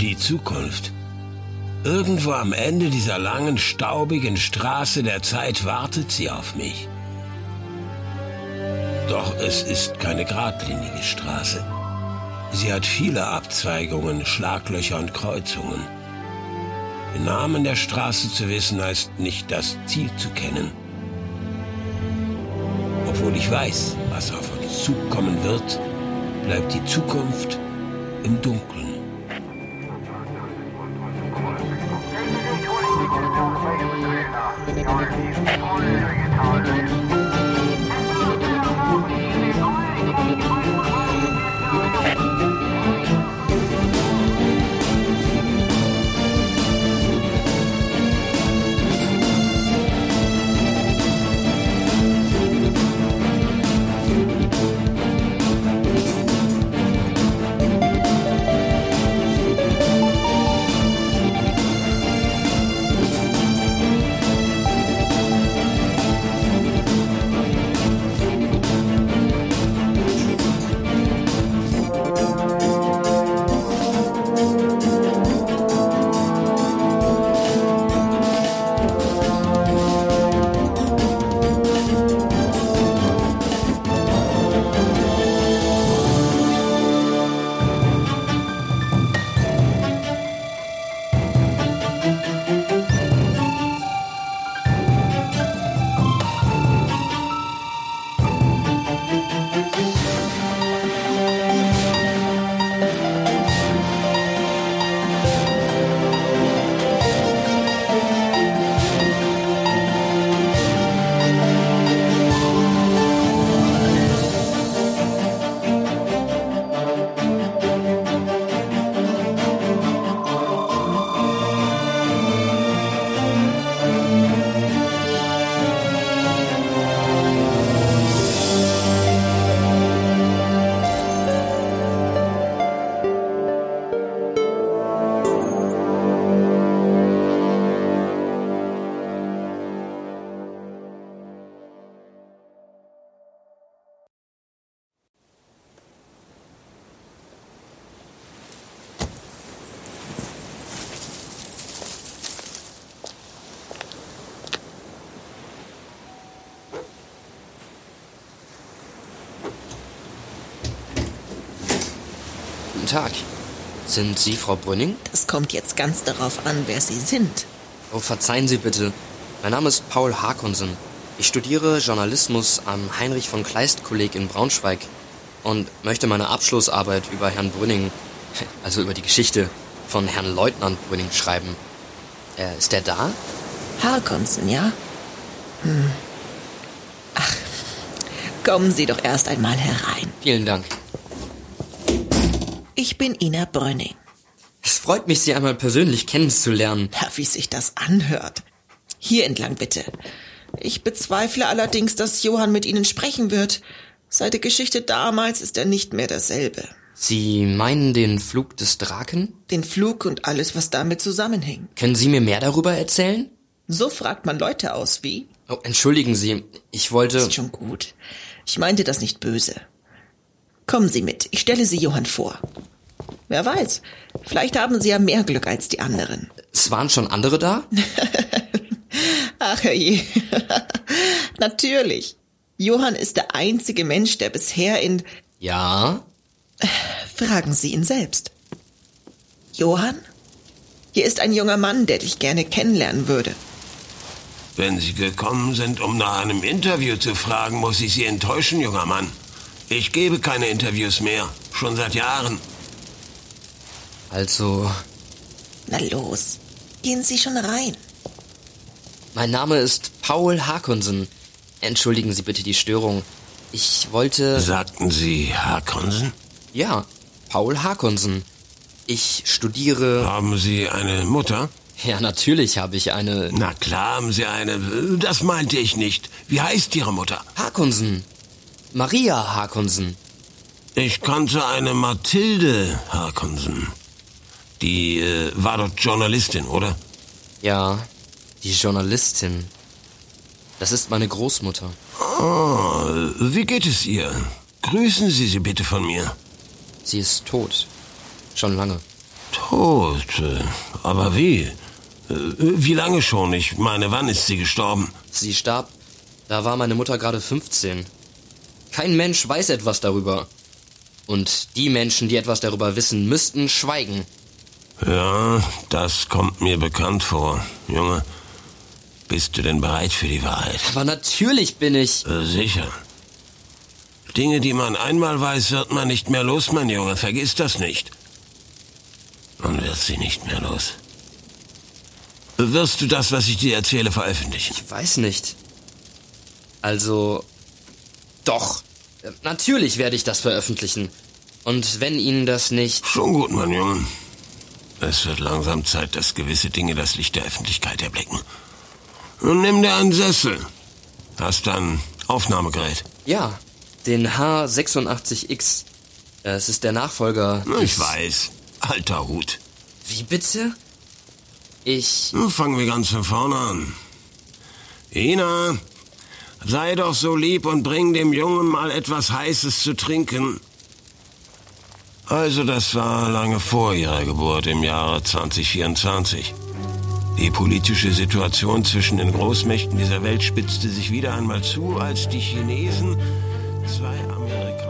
Die Zukunft. Irgendwo am Ende dieser langen, staubigen Straße der Zeit wartet sie auf mich. Doch es ist keine geradlinige Straße. Sie hat viele Abzweigungen, Schlaglöcher und Kreuzungen. Den Namen der Straße zu wissen heißt nicht das Ziel zu kennen. Obwohl ich weiß, was auf uns zukommen wird, bleibt die Zukunft im Dunkeln. Tag. Sind Sie Frau Brünning? Das kommt jetzt ganz darauf an, wer Sie sind. Oh, verzeihen Sie bitte. Mein Name ist Paul Harkonsen. Ich studiere Journalismus am Heinrich von Kleist Kolleg in Braunschweig und möchte meine Abschlussarbeit über Herrn Brünning, also über die Geschichte von Herrn Leutnant Brünning schreiben. Äh, ist der da? Harkonsen, ja? Hm. Ach, kommen Sie doch erst einmal herein. Vielen Dank. Ich bin Ina Brönning. Es freut mich, Sie einmal persönlich kennenzulernen. Ja, wie sich das anhört. Hier entlang bitte. Ich bezweifle allerdings, dass Johann mit Ihnen sprechen wird. Seit der Geschichte damals ist er nicht mehr derselbe. Sie meinen den Flug des Draken? Den Flug und alles, was damit zusammenhängt. Können Sie mir mehr darüber erzählen? So fragt man Leute aus, wie? Oh, entschuldigen Sie, ich wollte. Ist schon gut. Ich meinte das nicht böse. Kommen Sie mit, ich stelle Sie Johann vor. Wer weiß, vielleicht haben Sie ja mehr Glück als die anderen. Es waren schon andere da? Ach je. Natürlich. Johann ist der einzige Mensch, der bisher in... Ja? Fragen Sie ihn selbst. Johann? Hier ist ein junger Mann, der dich gerne kennenlernen würde. Wenn Sie gekommen sind, um nach einem Interview zu fragen, muss ich Sie enttäuschen, junger Mann. Ich gebe keine Interviews mehr. Schon seit Jahren. Also. Na los. Gehen Sie schon rein. Mein Name ist Paul Harkonsen. Entschuldigen Sie bitte die Störung. Ich wollte. Sagten Sie Harkonsen? Ja, Paul Harkonsen. Ich studiere. Haben Sie eine Mutter? Ja, natürlich habe ich eine. Na klar haben Sie eine. Das meinte ich nicht. Wie heißt Ihre Mutter? Harkonsen. Maria Harkonsen. Ich kannte eine Mathilde Harkonsen. Die äh, war dort Journalistin, oder? Ja, die Journalistin. Das ist meine Großmutter. Oh, wie geht es ihr? Grüßen Sie sie bitte von mir. Sie ist tot. Schon lange. Tot? Aber wie? Äh, wie lange schon? Ich meine, wann ist sie gestorben? Sie starb. Da war meine Mutter gerade 15. Kein Mensch weiß etwas darüber. Und die Menschen, die etwas darüber wissen, müssten schweigen. Ja, das kommt mir bekannt vor. Junge, bist du denn bereit für die Wahrheit? Aber natürlich bin ich. Äh, sicher. Dinge, die man einmal weiß, wird man nicht mehr los, mein Junge. Vergiss das nicht. Man wird sie nicht mehr los. Wirst du das, was ich dir erzähle, veröffentlichen? Ich weiß nicht. Also. Doch. Natürlich werde ich das veröffentlichen. Und wenn Ihnen das nicht. Schon gut, mein Junge. Es wird langsam Zeit, dass gewisse Dinge das Licht der Öffentlichkeit erblicken. Und nimm dir einen Sessel. Hast du ein Aufnahmegerät? Ja, den H86X. Es ist der Nachfolger. Ich weiß. Alter Hut. Wie bitte? Ich. Nun fangen wir ganz von vorne an. Ina, sei doch so lieb und bring dem Jungen mal etwas Heißes zu trinken. Also das war lange vor ihrer Geburt im Jahre 2024. Die politische Situation zwischen den Großmächten dieser Welt spitzte sich wieder einmal zu, als die Chinesen zwei amerikanische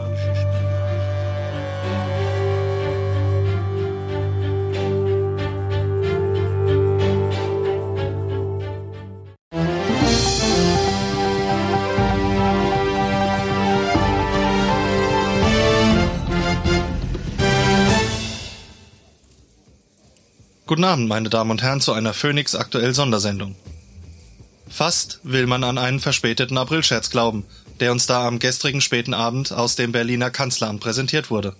Guten Abend, meine Damen und Herren, zu einer Phoenix aktuell Sondersendung. Fast will man an einen verspäteten Aprilscherz glauben, der uns da am gestrigen späten Abend aus dem Berliner Kanzleramt präsentiert wurde.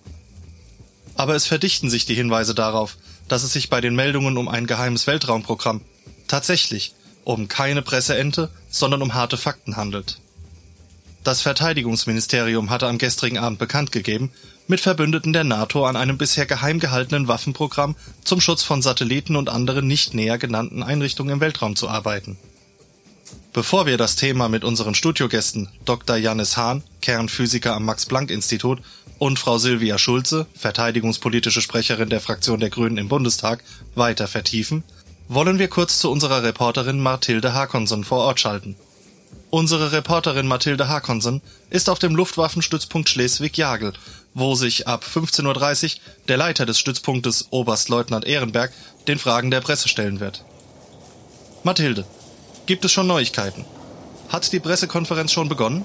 Aber es verdichten sich die Hinweise darauf, dass es sich bei den Meldungen um ein geheimes Weltraumprogramm tatsächlich um keine Presseente, sondern um harte Fakten handelt. Das Verteidigungsministerium hatte am gestrigen Abend bekannt gegeben, mit Verbündeten der NATO an einem bisher geheim gehaltenen Waffenprogramm zum Schutz von Satelliten und anderen nicht näher genannten Einrichtungen im Weltraum zu arbeiten. Bevor wir das Thema mit unseren Studiogästen Dr. Jannis Hahn, Kernphysiker am Max-Planck-Institut und Frau Silvia Schulze, verteidigungspolitische Sprecherin der Fraktion der Grünen im Bundestag, weiter vertiefen, wollen wir kurz zu unserer Reporterin Mathilde Hakonson vor Ort schalten. Unsere Reporterin Mathilde Hakonson ist auf dem Luftwaffenstützpunkt Schleswig-Jagel wo sich ab 15.30 Uhr der Leiter des Stützpunktes Oberstleutnant Ehrenberg den Fragen der Presse stellen wird. Mathilde, gibt es schon Neuigkeiten? Hat die Pressekonferenz schon begonnen?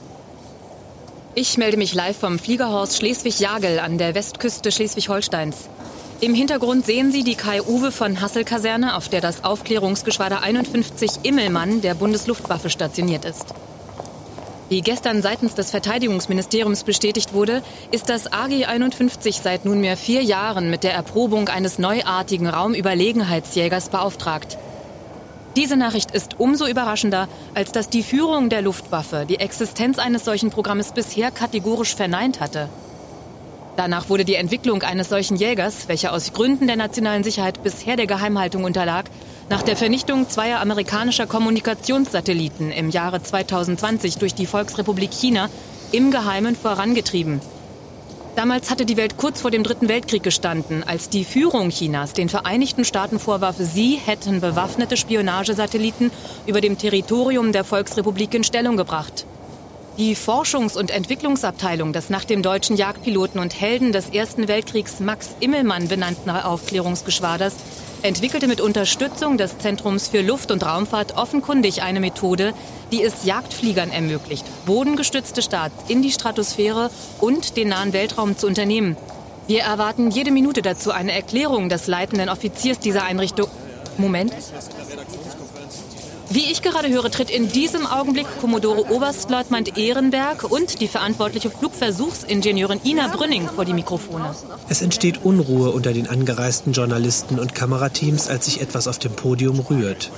Ich melde mich live vom Fliegerhorst Schleswig-Jagel an der Westküste Schleswig-Holsteins. Im Hintergrund sehen Sie die Kai-Uwe von Hassel-Kaserne, auf der das Aufklärungsgeschwader 51 Immelmann der Bundesluftwaffe stationiert ist. Wie gestern seitens des Verteidigungsministeriums bestätigt wurde, ist das AG 51 seit nunmehr vier Jahren mit der Erprobung eines neuartigen Raumüberlegenheitsjägers beauftragt. Diese Nachricht ist umso überraschender, als dass die Führung der Luftwaffe die Existenz eines solchen Programmes bisher kategorisch verneint hatte. Danach wurde die Entwicklung eines solchen Jägers, welcher aus Gründen der nationalen Sicherheit bisher der Geheimhaltung unterlag, nach der Vernichtung zweier amerikanischer Kommunikationssatelliten im Jahre 2020 durch die Volksrepublik China im Geheimen vorangetrieben. Damals hatte die Welt kurz vor dem Dritten Weltkrieg gestanden, als die Führung Chinas den Vereinigten Staaten vorwarf, sie hätten bewaffnete Spionagesatelliten über dem Territorium der Volksrepublik in Stellung gebracht. Die Forschungs- und Entwicklungsabteilung des nach dem deutschen Jagdpiloten und Helden des Ersten Weltkriegs Max Immelmann benannten Aufklärungsgeschwaders entwickelte mit Unterstützung des Zentrums für Luft- und Raumfahrt offenkundig eine Methode, die es Jagdfliegern ermöglicht, bodengestützte Starts in die Stratosphäre und den nahen Weltraum zu unternehmen. Wir erwarten jede Minute dazu eine Erklärung des leitenden Offiziers dieser Einrichtung. Moment. Wie ich gerade höre, tritt in diesem Augenblick Kommodore Oberstleutnant Ehrenberg und die verantwortliche Flugversuchsingenieurin Ina Brünning vor die Mikrofone. Es entsteht Unruhe unter den angereisten Journalisten und Kamerateams, als sich etwas auf dem Podium rührt.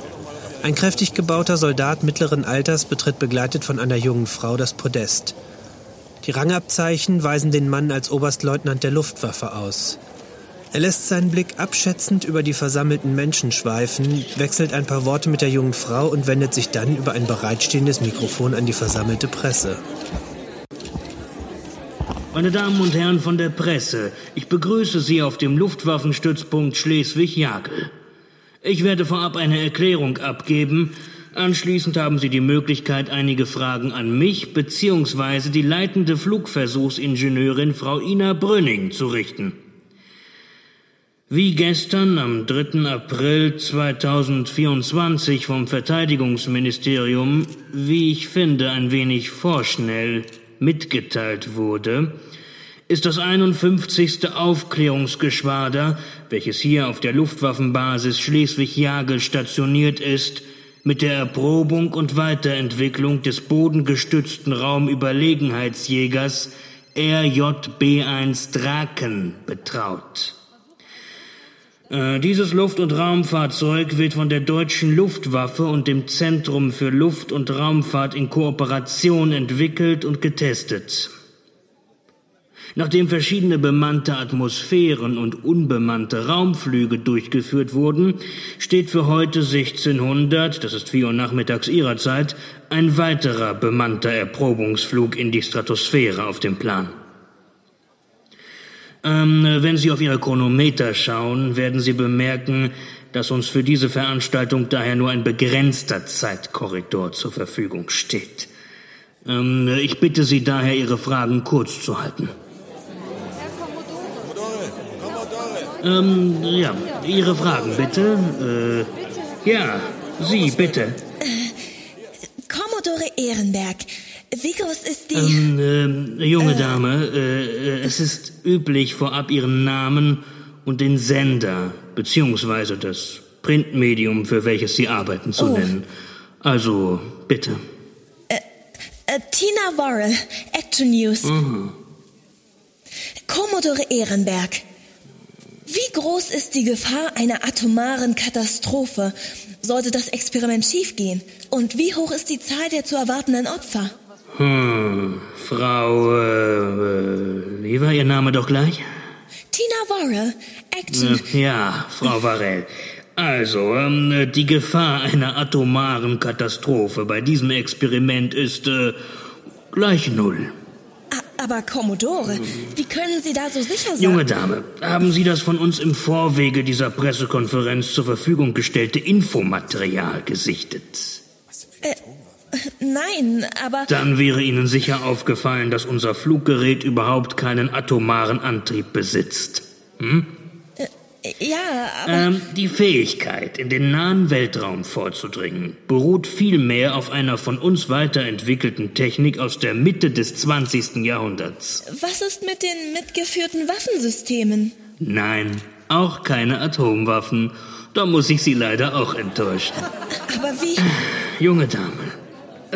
Ein kräftig gebauter Soldat mittleren Alters betritt begleitet von einer jungen Frau das Podest. Die Rangabzeichen weisen den Mann als Oberstleutnant der Luftwaffe aus. Er lässt seinen Blick abschätzend über die versammelten Menschen schweifen, wechselt ein paar Worte mit der jungen Frau und wendet sich dann über ein bereitstehendes Mikrofon an die versammelte Presse. Meine Damen und Herren von der Presse, ich begrüße Sie auf dem Luftwaffenstützpunkt Schleswig-Jagel. Ich werde vorab eine Erklärung abgeben. Anschließend haben Sie die Möglichkeit, einige Fragen an mich bzw. die leitende Flugversuchsingenieurin Frau Ina Brünning zu richten. Wie gestern am 3. April 2024 vom Verteidigungsministerium, wie ich finde, ein wenig vorschnell mitgeteilt wurde, ist das 51. Aufklärungsgeschwader, welches hier auf der Luftwaffenbasis Schleswig-Jagel stationiert ist, mit der Erprobung und Weiterentwicklung des bodengestützten Raumüberlegenheitsjägers RJB-1 Draken betraut. Äh, dieses Luft- und Raumfahrzeug wird von der deutschen Luftwaffe und dem Zentrum für Luft- und Raumfahrt in Kooperation entwickelt und getestet. Nachdem verschiedene bemannte Atmosphären und unbemannte Raumflüge durchgeführt wurden, steht für heute 1600, das ist 4 Uhr nachmittags ihrer Zeit, ein weiterer bemannter Erprobungsflug in die Stratosphäre auf dem Plan. Ähm, wenn Sie auf Ihre Chronometer schauen, werden Sie bemerken, dass uns für diese Veranstaltung daher nur ein begrenzter Zeitkorridor zur Verfügung steht. Ähm, ich bitte Sie daher, Ihre Fragen kurz zu halten. Ähm, ja, Ihre Fragen bitte. Äh, ja, Sie bitte. Äh, Commodore Ehrenberg, wie groß ist die... Ähm, äh, junge äh, Dame, äh, es ist üblich, vorab Ihren Namen und den Sender beziehungsweise das Printmedium, für welches Sie arbeiten, zu oh. nennen. Also, bitte. Äh, äh, Tina Worrell, Action News. Mhm. Commodore Ehrenberg. Wie groß ist die Gefahr einer atomaren Katastrophe, sollte das Experiment schiefgehen? Und wie hoch ist die Zahl der zu erwartenden Opfer? Hm, Frau, äh, wie war Ihr Name doch gleich? Tina Worrell, Action. Äh, ja, Frau Varell. Also, ähm, die Gefahr einer atomaren Katastrophe bei diesem Experiment ist äh, gleich null. Aber Commodore, wie können Sie da so sicher sein? Junge Dame, haben Sie das von uns im Vorwege dieser Pressekonferenz zur Verfügung gestellte Infomaterial gesichtet? Nein, aber. Dann wäre Ihnen sicher aufgefallen, dass unser Fluggerät überhaupt keinen atomaren Antrieb besitzt. Hm? Äh, ja, aber. Ähm, die Fähigkeit, in den nahen Weltraum vorzudringen, beruht vielmehr auf einer von uns weiterentwickelten Technik aus der Mitte des 20. Jahrhunderts. Was ist mit den mitgeführten Waffensystemen? Nein, auch keine Atomwaffen. Da muss ich Sie leider auch enttäuschen. Aber wie? Junge Dame,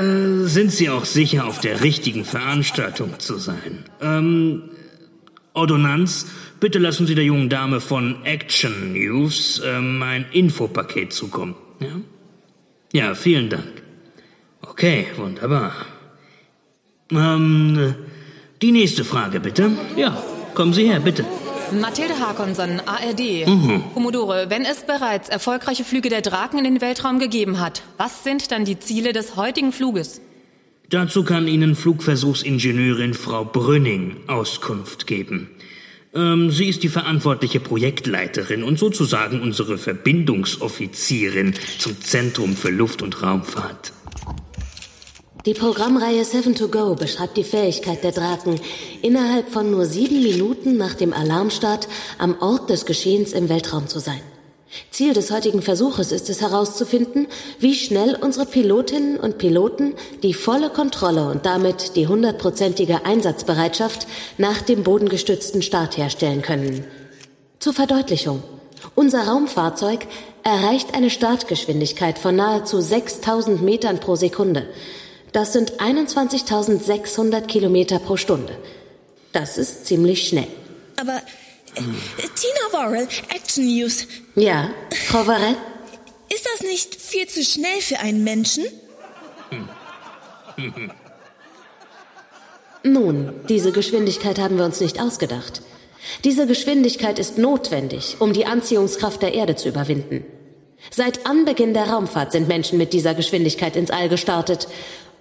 äh, sind Sie auch sicher, auf der richtigen Veranstaltung zu sein? Ähm, Ordonnanz, bitte lassen Sie der jungen Dame von Action News ähm, ein Infopaket zukommen. Ja? ja, vielen Dank. Okay, wunderbar. Ähm, die nächste Frage, bitte. Ja, kommen Sie her, bitte. Mathilde Hakonson, ARD. Mhm. Commodore, wenn es bereits erfolgreiche Flüge der Draken in den Weltraum gegeben hat, was sind dann die Ziele des heutigen Fluges? Dazu kann Ihnen Flugversuchsingenieurin Frau Brünning Auskunft geben. Ähm, sie ist die verantwortliche Projektleiterin und sozusagen unsere Verbindungsoffizierin zum Zentrum für Luft- und Raumfahrt. Die Programmreihe 7 to Go beschreibt die Fähigkeit der Draken, innerhalb von nur sieben Minuten nach dem Alarmstart am Ort des Geschehens im Weltraum zu sein. Ziel des heutigen Versuches ist es herauszufinden, wie schnell unsere Pilotinnen und Piloten die volle Kontrolle und damit die hundertprozentige Einsatzbereitschaft nach dem bodengestützten Start herstellen können. Zur Verdeutlichung. Unser Raumfahrzeug erreicht eine Startgeschwindigkeit von nahezu 6000 Metern pro Sekunde. Das sind 21.600 Kilometer pro Stunde. Das ist ziemlich schnell. Aber äh, Tina Worrell, Action News. Ja, Frau Worrell? Ist das nicht viel zu schnell für einen Menschen? Nun, diese Geschwindigkeit haben wir uns nicht ausgedacht. Diese Geschwindigkeit ist notwendig, um die Anziehungskraft der Erde zu überwinden. Seit Anbeginn der Raumfahrt sind Menschen mit dieser Geschwindigkeit ins All gestartet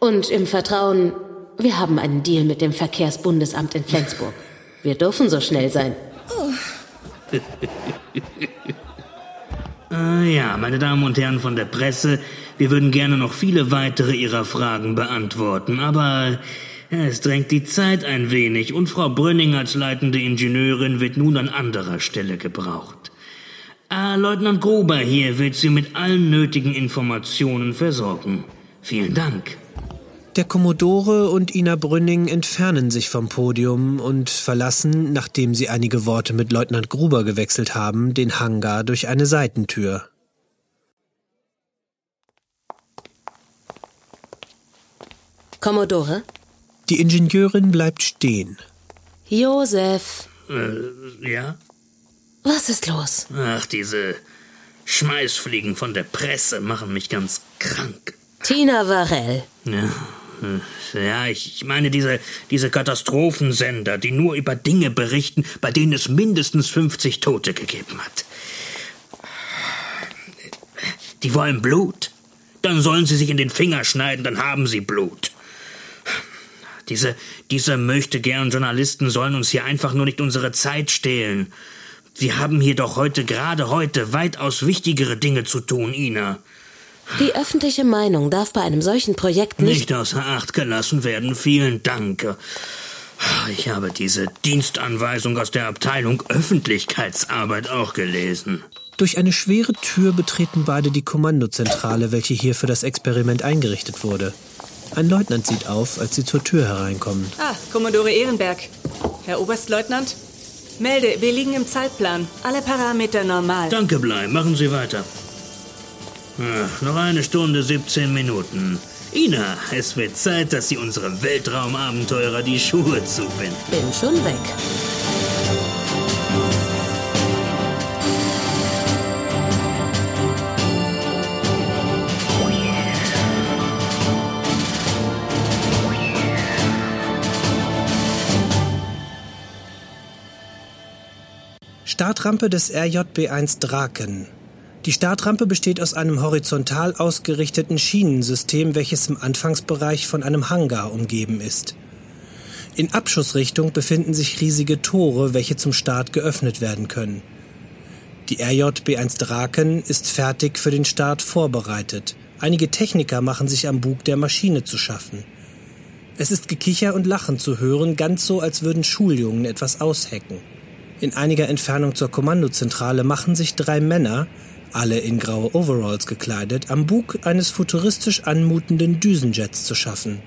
und im Vertrauen, Wir haben einen Deal mit dem Verkehrsbundesamt in Flensburg. Wir dürfen so schnell sein. Ah ja, meine Damen und Herren von der Presse, wir würden gerne noch viele weitere Ihrer Fragen beantworten, aber es drängt die Zeit ein wenig und Frau Brünning als leitende Ingenieurin wird nun an anderer Stelle gebraucht. Ah, Leutnant Gruber hier wird Sie mit allen nötigen Informationen versorgen. Vielen Dank. Der Kommodore und Ina Brünning entfernen sich vom Podium und verlassen, nachdem sie einige Worte mit Leutnant Gruber gewechselt haben, den Hangar durch eine Seitentür. Kommodore? Die Ingenieurin bleibt stehen. Josef, Äh, ja? was ist los? Ach, diese Schmeißfliegen von der Presse machen mich ganz krank. Tina Varell. Ja, ja ich, ich meine diese, diese Katastrophensender, die nur über Dinge berichten, bei denen es mindestens 50 Tote gegeben hat. Die wollen Blut. Dann sollen sie sich in den Finger schneiden, dann haben sie Blut. Diese, diese möchte gern Journalisten sollen uns hier einfach nur nicht unsere Zeit stehlen. Wir haben hier doch heute, gerade heute, weitaus wichtigere Dinge zu tun, Ina. Die öffentliche Meinung darf bei einem solchen Projekt nicht. Nicht außer Acht gelassen werden. Vielen Dank. Ich habe diese Dienstanweisung aus der Abteilung Öffentlichkeitsarbeit auch gelesen. Durch eine schwere Tür betreten beide die Kommandozentrale, welche hier für das Experiment eingerichtet wurde. Ein Leutnant sieht auf, als sie zur Tür hereinkommen. Ah, Kommodore Ehrenberg. Herr Oberstleutnant? Melde, wir liegen im Zeitplan. Alle Parameter normal. Danke, Blei. Machen Sie weiter. Ach, noch eine Stunde, 17 Minuten. Ina, es wird Zeit, dass Sie unserem Weltraumabenteurer die Schuhe zubinden. Bin schon weg. Startrampe des RJB-1 Draken. Die Startrampe besteht aus einem horizontal ausgerichteten Schienensystem, welches im Anfangsbereich von einem Hangar umgeben ist. In Abschussrichtung befinden sich riesige Tore, welche zum Start geöffnet werden können. Die RJB-1 Draken ist fertig für den Start vorbereitet. Einige Techniker machen sich am Bug der Maschine zu schaffen. Es ist Gekicher und Lachen zu hören, ganz so, als würden Schuljungen etwas aushecken. In einiger Entfernung zur Kommandozentrale machen sich drei Männer, alle in graue Overalls gekleidet, am Bug eines futuristisch anmutenden Düsenjets zu schaffen.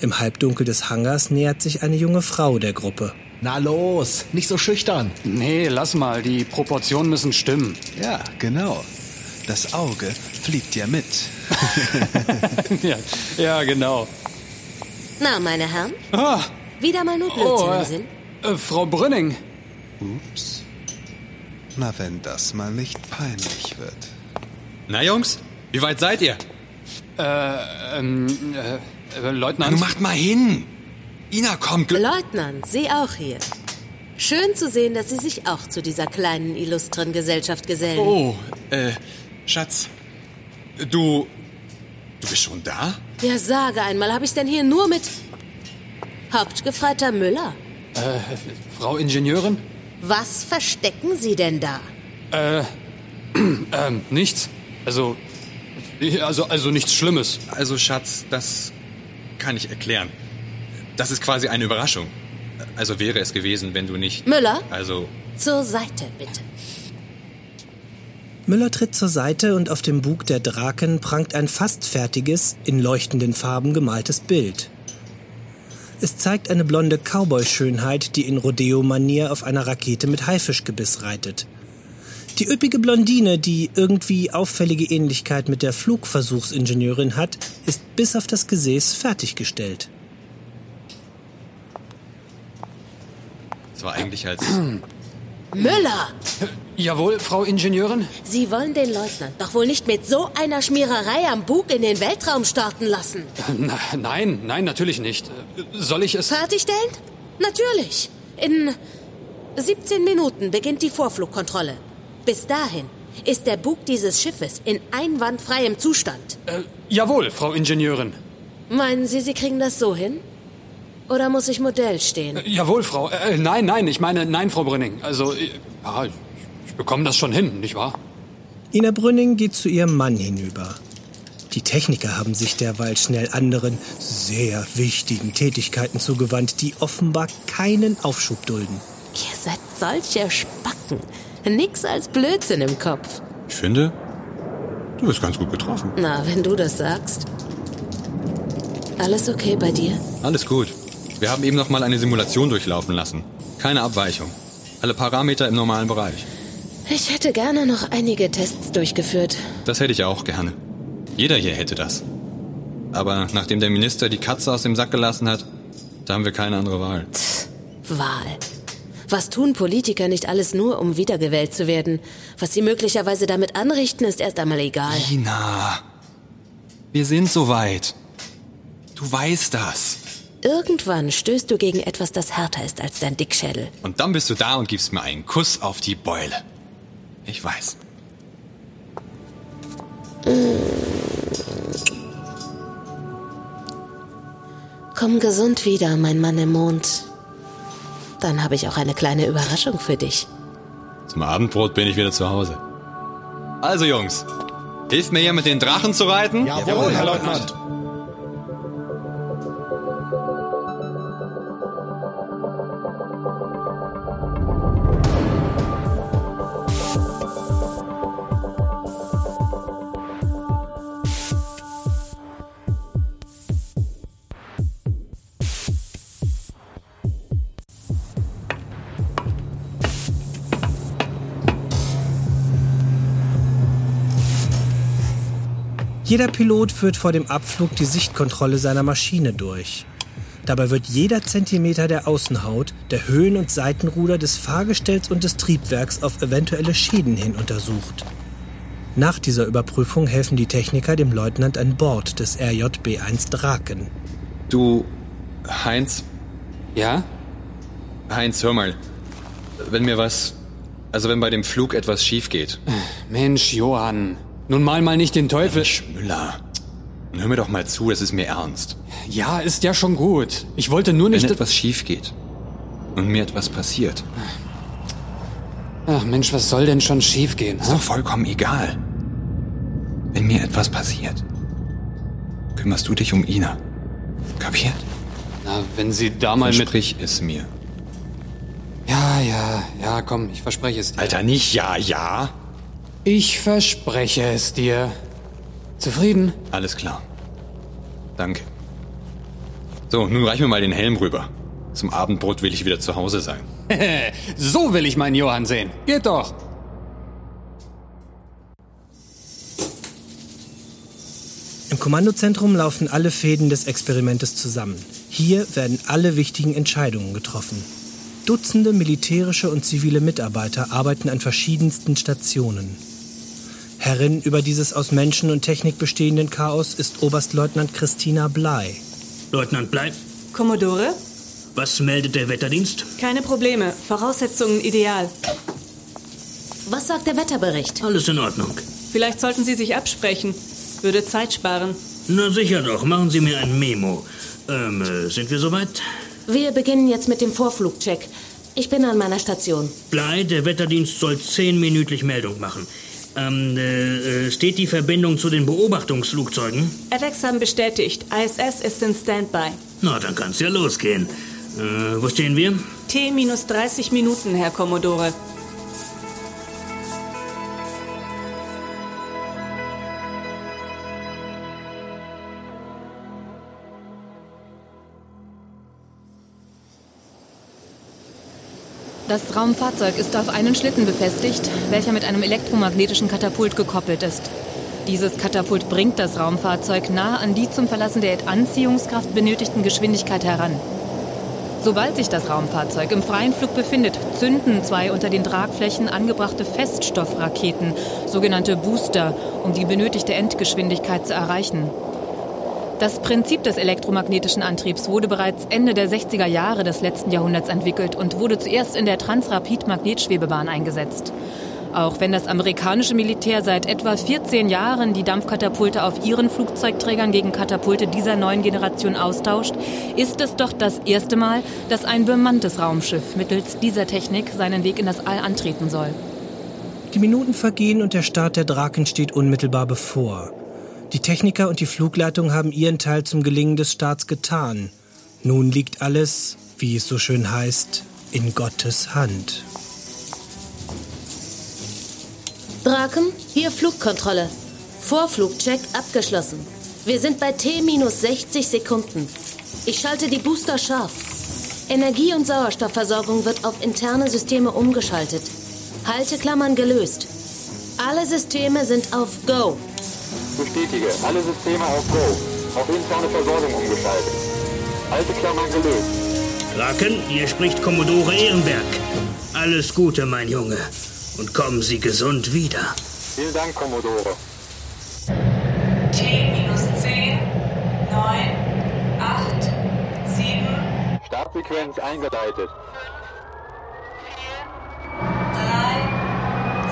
Im Halbdunkel des Hangars nähert sich eine junge Frau der Gruppe. Na los, nicht so schüchtern. Nee, lass mal, die Proportionen müssen stimmen. Ja, genau. Das Auge fliegt ja mit. ja, ja, genau. Na, meine Herren? Ah, Wieder mal nur Blödsinn Oh, äh. im Sinn? äh, Frau Brünning. Ups. Na, wenn das mal nicht peinlich wird. Na Jungs, wie weit seid ihr? Äh, ähm, äh, äh, Leutnant. Na, du macht mal hin. Ina, komm. gl- Leutnant, Sie auch hier. Schön zu sehen, dass Sie sich auch zu dieser kleinen, illustren Gesellschaft gesellen. Oh, äh, Schatz. Du. Du bist schon da? Ja, sage einmal, habe ich denn hier nur mit Hauptgefreiter Müller? Äh, Frau Ingenieurin? Was verstecken Sie denn da? Äh, ähm, nichts. Also, also, also nichts Schlimmes. Also, Schatz, das kann ich erklären. Das ist quasi eine Überraschung. Also wäre es gewesen, wenn du nicht. Müller? Also. Zur Seite, bitte. Müller tritt zur Seite und auf dem Bug der Draken prangt ein fast fertiges, in leuchtenden Farben gemaltes Bild. Es zeigt eine blonde Cowboy-Schönheit, die in Rodeo-Manier auf einer Rakete mit Haifischgebiss reitet. Die üppige Blondine, die irgendwie auffällige Ähnlichkeit mit der Flugversuchsingenieurin hat, ist bis auf das Gesäß fertiggestellt. Es war eigentlich als. Müller! Jawohl, Frau Ingenieurin? Sie wollen den Leutnant doch wohl nicht mit so einer Schmiererei am Bug in den Weltraum starten lassen. Na, nein, nein, natürlich nicht. Soll ich es... Fertigstellen? Natürlich. In 17 Minuten beginnt die Vorflugkontrolle. Bis dahin ist der Bug dieses Schiffes in einwandfreiem Zustand. Äh, jawohl, Frau Ingenieurin. Meinen Sie, Sie kriegen das so hin? Oder muss ich Modell stehen? Äh, jawohl, Frau. Äh, nein, nein, ich meine, nein, Frau Brünning. Also, äh, ja, ich, ich bekomme das schon hin, nicht wahr? Ina Brünning geht zu ihrem Mann hinüber. Die Techniker haben sich derweil schnell anderen, sehr wichtigen Tätigkeiten zugewandt, die offenbar keinen Aufschub dulden. Ihr seid solche Spacken. Nix als Blödsinn im Kopf. Ich finde, du bist ganz gut getroffen. Na, wenn du das sagst. Alles okay bei dir? Alles gut. Wir haben eben noch mal eine Simulation durchlaufen lassen. Keine Abweichung. Alle Parameter im normalen Bereich. Ich hätte gerne noch einige Tests durchgeführt. Das hätte ich auch gerne. Jeder hier hätte das. Aber nachdem der Minister die Katze aus dem Sack gelassen hat, da haben wir keine andere Wahl. Pff, Wahl. Was tun Politiker nicht alles nur, um wiedergewählt zu werden? Was sie möglicherweise damit anrichten, ist erst einmal egal. Ina, wir sind soweit. Du weißt das. Irgendwann stößt du gegen etwas, das härter ist als dein Dickschädel. Und dann bist du da und gibst mir einen Kuss auf die Beule. Ich weiß. Komm gesund wieder, mein Mann im Mond. Dann habe ich auch eine kleine Überraschung für dich. Zum Abendbrot bin ich wieder zu Hause. Also Jungs, hilft mir hier mit den Drachen zu reiten? Jawohl, Herr Leutnant. Jeder Pilot führt vor dem Abflug die Sichtkontrolle seiner Maschine durch. Dabei wird jeder Zentimeter der Außenhaut, der Höhen- und Seitenruder des Fahrgestells und des Triebwerks auf eventuelle Schäden hin untersucht. Nach dieser Überprüfung helfen die Techniker dem Leutnant an Bord des RJB-1 Draken. Du, Heinz? Ja? Heinz, hör mal. Wenn mir was... Also wenn bei dem Flug etwas schief geht. Mensch, Johann. Nun mal mal nicht den Teufel. Mensch, Müller. Hör mir doch mal zu, es ist mir ernst. Ja, ist ja schon gut. Ich wollte nur nicht... Wenn etwas schief geht und mir etwas passiert. Ach Mensch, was soll denn schon schief gehen? Ist doch vollkommen egal. Wenn mir etwas passiert, kümmerst du dich um Ina. Kapiert? Na, wenn Sie da mal mit... Sprich es mir. Ja, ja, ja, komm, ich verspreche es dir. Alter, nicht ja, ja. Ich verspreche es dir. Zufrieden? Alles klar. Danke. So, nun reich mir mal den Helm rüber. Zum Abendbrot will ich wieder zu Hause sein. so will ich meinen Johann sehen. Geht doch. Im Kommandozentrum laufen alle Fäden des Experimentes zusammen. Hier werden alle wichtigen Entscheidungen getroffen. Dutzende militärische und zivile Mitarbeiter arbeiten an verschiedensten Stationen. Herrin über dieses aus Menschen und Technik bestehenden Chaos ist Oberstleutnant Christina Blei. Leutnant Blei, Commodore? was meldet der Wetterdienst? Keine Probleme. Voraussetzungen ideal. Was sagt der Wetterbericht? Alles in Ordnung. Vielleicht sollten Sie sich absprechen. Würde Zeit sparen. Na sicher doch, machen Sie mir ein Memo. Ähm, äh, sind wir soweit? Wir beginnen jetzt mit dem Vorflugcheck. Ich bin an meiner Station. Blei, der Wetterdienst soll zehnminütlich Meldung machen. Ähm, äh, äh, steht die Verbindung zu den Beobachtungsflugzeugen? Haben bestätigt. ISS ist in Standby. Na, dann kann's ja losgehen. Äh, wo stehen wir? T minus 30 Minuten, Herr Commodore. Das Raumfahrzeug ist auf einen Schlitten befestigt, welcher mit einem elektromagnetischen Katapult gekoppelt ist. Dieses Katapult bringt das Raumfahrzeug nahe an die zum Verlassen der Anziehungskraft benötigten Geschwindigkeit heran. Sobald sich das Raumfahrzeug im freien Flug befindet, zünden zwei unter den Tragflächen angebrachte Feststoffraketen, sogenannte Booster, um die benötigte Endgeschwindigkeit zu erreichen. Das Prinzip des elektromagnetischen Antriebs wurde bereits Ende der 60er Jahre des letzten Jahrhunderts entwickelt und wurde zuerst in der Transrapid-Magnetschwebebahn eingesetzt. Auch wenn das amerikanische Militär seit etwa 14 Jahren die Dampfkatapulte auf ihren Flugzeugträgern gegen Katapulte dieser neuen Generation austauscht, ist es doch das erste Mal, dass ein bemanntes Raumschiff mittels dieser Technik seinen Weg in das All antreten soll. Die Minuten vergehen und der Start der Draken steht unmittelbar bevor. Die Techniker und die Flugleitung haben ihren Teil zum Gelingen des Starts getan. Nun liegt alles, wie es so schön heißt, in Gottes Hand. Draken, hier Flugkontrolle. Vorflugcheck abgeschlossen. Wir sind bei T minus 60 Sekunden. Ich schalte die Booster scharf. Energie- und Sauerstoffversorgung wird auf interne Systeme umgeschaltet. Halteklammern gelöst. Alle Systeme sind auf Go. Bestätige, alle Systeme auf Go. Auf interne Versorgung umgeschaltet. Halteklammern gelöst. Draken, hier spricht Kommodore Ehrenberg. Alles Gute, mein Junge. Und kommen Sie gesund wieder. Vielen Dank, Kommodore. T minus 10, 9, 8, 7, Startsequenz eingeleitet. 3,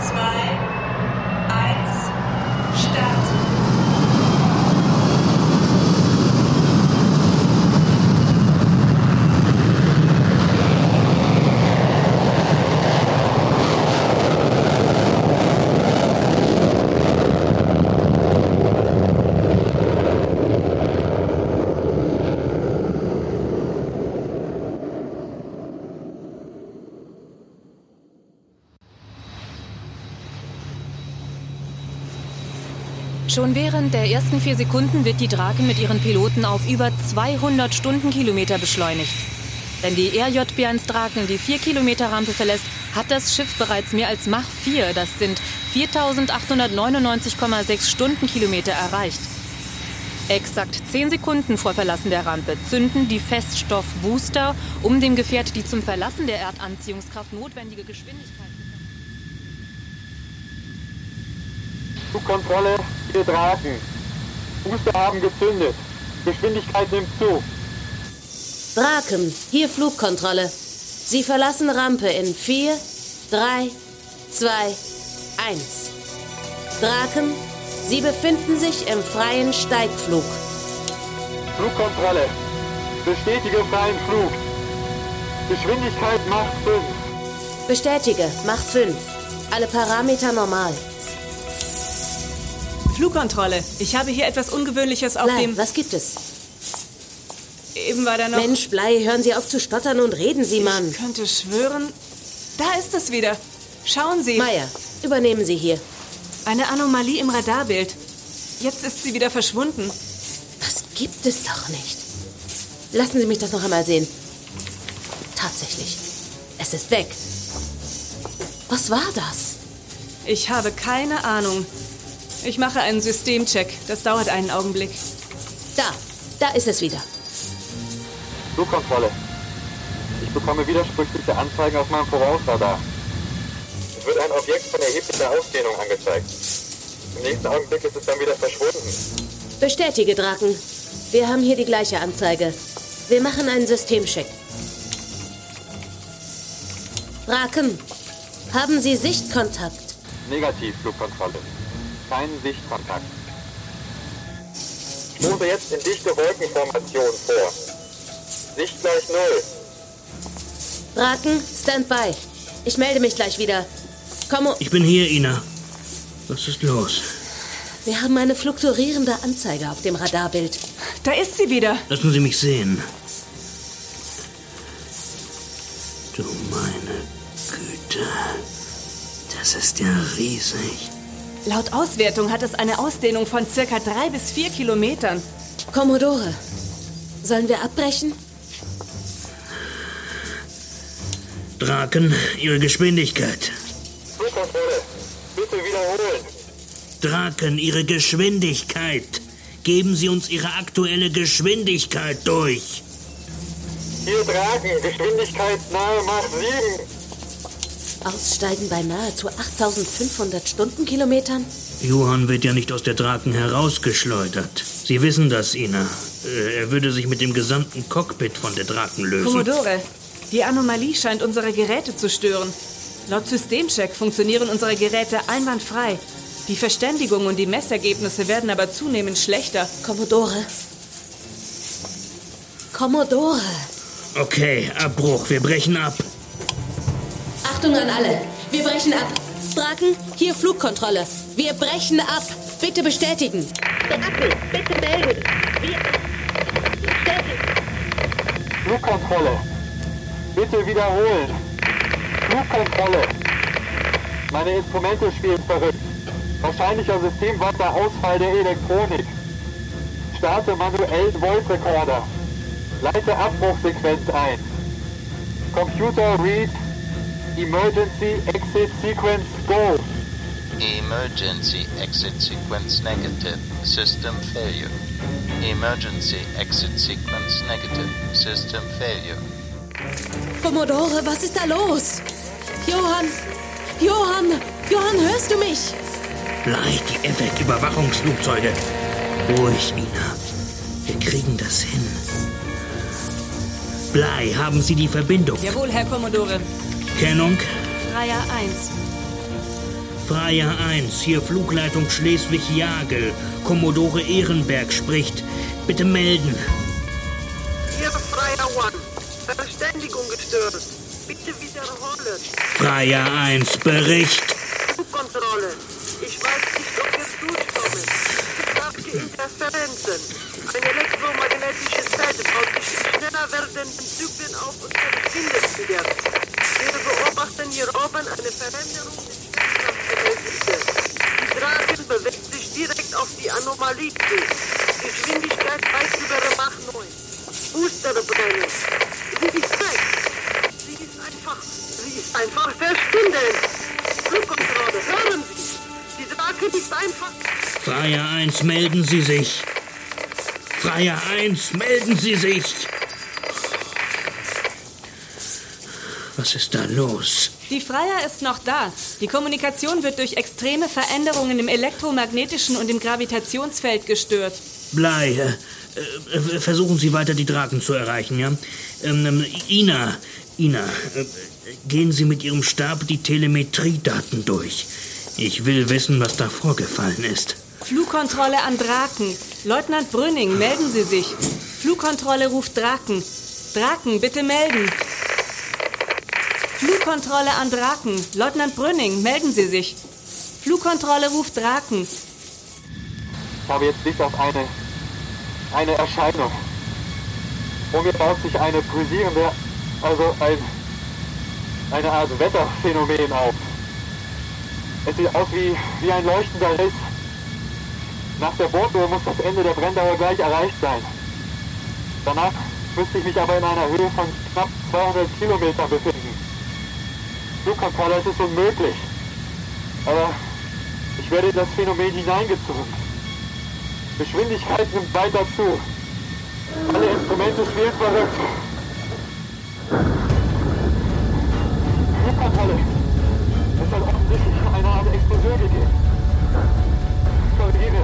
2, 1, Start. Schon während der ersten vier Sekunden wird die Drake mit ihren Piloten auf über 200 Stundenkilometer beschleunigt. Wenn die RJB-1 Draken die 4 Kilometer Rampe verlässt, hat das Schiff bereits mehr als Mach 4, das sind 4.899,6 Stundenkilometer erreicht. Exakt 10 Sekunden vor Verlassen der Rampe zünden die Feststoffbooster, um dem Gefährt die zum Verlassen der Erdanziehungskraft notwendige Geschwindigkeit Flugkontrolle, vier Draken. Booster haben gezündet. Geschwindigkeit nimmt zu. Draken, hier Flugkontrolle. Sie verlassen Rampe in 4, 3, 2, 1. Draken, Sie befinden sich im freien Steigflug. Flugkontrolle. Bestätige freien Flug. Geschwindigkeit Mach 5. Bestätige, Mach 5. Alle Parameter normal. Flugkontrolle. Ich habe hier etwas Ungewöhnliches auf Blei, dem. was gibt es? Eben war da noch. Mensch, Blei, hören Sie auf zu stottern und reden Sie, Mann. Ich könnte schwören. Da ist es wieder. Schauen Sie. Meier, übernehmen Sie hier. Eine Anomalie im Radarbild. Jetzt ist sie wieder verschwunden. Das gibt es doch nicht. Lassen Sie mich das noch einmal sehen. Tatsächlich. Es ist weg. Was war das? Ich habe keine Ahnung. Ich mache einen Systemcheck. Das dauert einen Augenblick. Da, da ist es wieder. Flugkontrolle. Ich bekomme widersprüchliche Anzeigen auf meinem Vorausradar. Es wird ein Objekt von erheblicher Ausdehnung angezeigt. Im nächsten Augenblick ist es dann wieder verschwunden. Bestätige, Draken. Wir haben hier die gleiche Anzeige. Wir machen einen Systemcheck. Draken, haben Sie Sichtkontakt? Negativ, Flugkontrolle. Kein Sichtkontakt. Stoße jetzt in dichte Wolkenformation vor. Sicht gleich Null. Draken, Standby. Ich melde mich gleich wieder. Komm, Ich bin hier, Ina. Was ist los? wir haben eine fluktuierende Anzeige auf dem Radarbild. Da ist sie wieder. Lassen Sie mich sehen. Du meine Güte. Das ist ja riesig. Laut Auswertung hat es eine Ausdehnung von circa drei bis vier Kilometern. Commodore, sollen wir abbrechen? Draken, Ihre Geschwindigkeit. Flugkontrolle. Bitte wiederholen. Draken, Ihre Geschwindigkeit. Geben Sie uns Ihre aktuelle Geschwindigkeit durch. Vier Draken. Geschwindigkeit nahe Mach 7. Aussteigen bei nahezu 8500 Stundenkilometern? Johann wird ja nicht aus der Draken herausgeschleudert. Sie wissen das, Ina. Äh, Er würde sich mit dem gesamten Cockpit von der Draken lösen. Commodore, die Anomalie scheint unsere Geräte zu stören. Laut Systemcheck funktionieren unsere Geräte einwandfrei. Die Verständigung und die Messergebnisse werden aber zunehmend schlechter. Commodore. Commodore. Okay, Abbruch. Wir brechen ab. Achtung an alle. Wir brechen ab. Draken, hier Flugkontrolle. Wir brechen ab. Bitte bestätigen. Draken, bitte melden. Wir Flugkontrolle. Bitte wiederholen. Flugkontrolle. Meine Instrumente spielen verrückt. Wahrscheinlicher Systemwasserausfall der Elektronik. Starte manuell Voice Recorder. Leite Abbruchsequenz ein. Computer read Emergency Exit Sequence Go. Emergency exit sequence negative. System failure. Emergency exit sequence negative. System failure. Commodore, was ist da los? Johann! Johann! Johann, hörst du mich? Blei, die EVEC-Überwachungsflugzeuge. Ruhig, Ina. Wir kriegen das hin. Blei, haben Sie die Verbindung? Jawohl, Herr Commodore. Kennung? Freier 1. Freier 1, hier Flugleitung Schleswig-Jagel. Commodore Ehrenberg spricht. Bitte melden. Hier Freier One. Verständigung gestört. Bitte wiederholen. Freier 1, Bericht. Flugkontrolle. Ich weiß nicht, ob wir durchkommen. Starke Interferenzen. Ein elektromagnetisches Feld baut sich in schneller werdenden Zyklen auf unsere Geschwindigkeit. Wir beobachten hier oben eine Veränderung des Spannungsverhältnisses. Die Drachen bewegt sich direkt auf die Anomalie zu. Geschwindigkeit weit über Mach 9. Booster brennen. Sie ist weg. Sie ist einfach, sie ist einfach verschwunden. Flugkontrolle, hören Sie. Die Drache ist einfach... Freier 1, melden Sie sich. Freier 1, melden Sie sich. Was ist da los? Die Freier ist noch da. Die Kommunikation wird durch extreme Veränderungen im elektromagnetischen und im Gravitationsfeld gestört. Blei, äh, versuchen Sie weiter die Draken zu erreichen, ja? Ähm, ähm, Ina, Ina, äh, gehen Sie mit Ihrem Stab die Telemetriedaten durch. Ich will wissen, was da vorgefallen ist. Flugkontrolle an Draken. Leutnant Brünning, melden Sie sich. Flugkontrolle ruft Draken. Draken, bitte melden. Flugkontrolle an Draken. Leutnant Brünning, melden Sie sich. Flugkontrolle ruft Draken. Ich habe jetzt Licht auf eine, eine Erscheinung. Vor mir baut sich eine pulsierende, also ein, eine Art Wetterphänomen auf. Es sieht aus wie, wie ein leuchtender Riss. Nach der Borduhr muss das Ende der Brenndauer gleich erreicht sein. Danach müsste ich mich aber in einer Höhe von knapp 200 Kilometern befinden. Flugkontrolle, es ist unmöglich. Aber ich werde in das Phänomen hineingezogen. Geschwindigkeit nimmt weiter zu. Alle Instrumente spielen verrückt. Flugkontrolle. Es hat offensichtlich eine Art Explosion gegeben. Korrigiere.